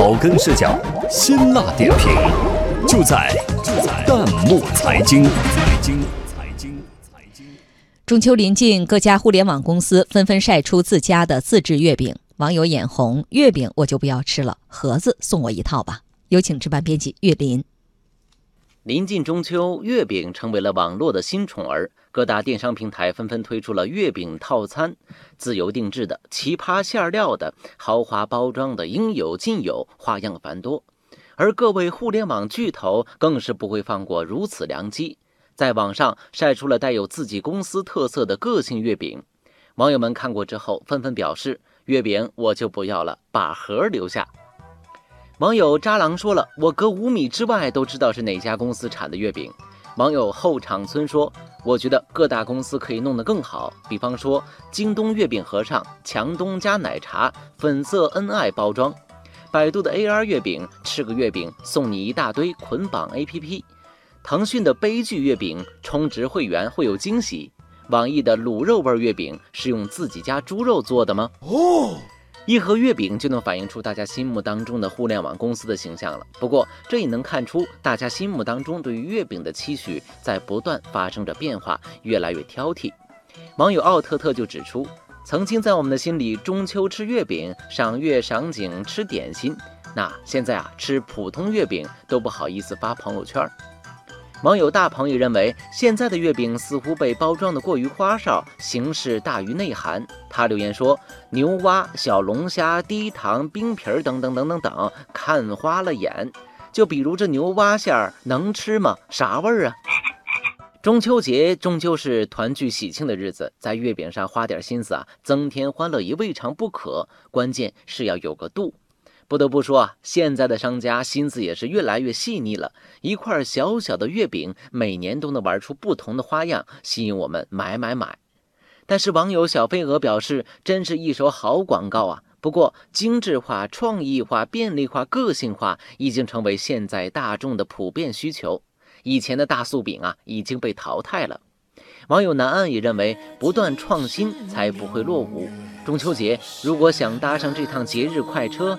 草根视角，辛辣点评，就在就在弹幕财经。财经财经财经。中秋临近，各家互联网公司纷纷晒出自家的自制月饼，网友眼红，月饼我就不要吃了，盒子送我一套吧。有请值班编辑岳林。临近中秋，月饼成为了网络的新宠儿。各大电商平台纷纷推出了月饼套餐，自由定制的、奇葩馅料的、豪华包装的，应有尽有，花样繁多。而各位互联网巨头更是不会放过如此良机，在网上晒出了带有自己公司特色的个性月饼。网友们看过之后，纷纷表示：“月饼我就不要了，把盒留下。”网友渣郎说了：“我隔五米之外都知道是哪家公司产的月饼。”网友后场村说：“我觉得各大公司可以弄得更好，比方说京东月饼盒上强东加奶茶，粉色恩爱包装；百度的 AR 月饼，吃个月饼送你一大堆捆绑 APP；腾讯的悲剧月饼，充值会员会有惊喜；网易的卤肉味月饼是用自己家猪肉做的吗？”哦。一盒月饼就能反映出大家心目当中的互联网公司的形象了。不过，这也能看出大家心目当中对于月饼的期许在不断发生着变化，越来越挑剔。网友奥特特就指出，曾经在我们的心里，中秋吃月饼，赏月赏景吃点心，那现在啊，吃普通月饼都不好意思发朋友圈。网友大鹏也认为，现在的月饼似乎被包装的过于花哨，形式大于内涵。他留言说：“牛蛙、小龙虾、低糖、冰皮儿等等等等等，看花了眼。就比如这牛蛙馅儿能吃吗？啥味儿啊？”中秋节终究是团聚喜庆的日子，在月饼上花点心思啊，增添欢乐也未尝不可。关键是要有个度。不得不说啊，现在的商家心思也是越来越细腻了。一块小小的月饼，每年都能玩出不同的花样，吸引我们买买买。但是网友小飞蛾表示，真是一手好广告啊！不过，精致化、创意化、便利化、个性化已经成为现在大众的普遍需求。以前的大素饼啊，已经被淘汰了。网友南岸也认为，不断创新才不会落伍。中秋节如果想搭上这趟节日快车，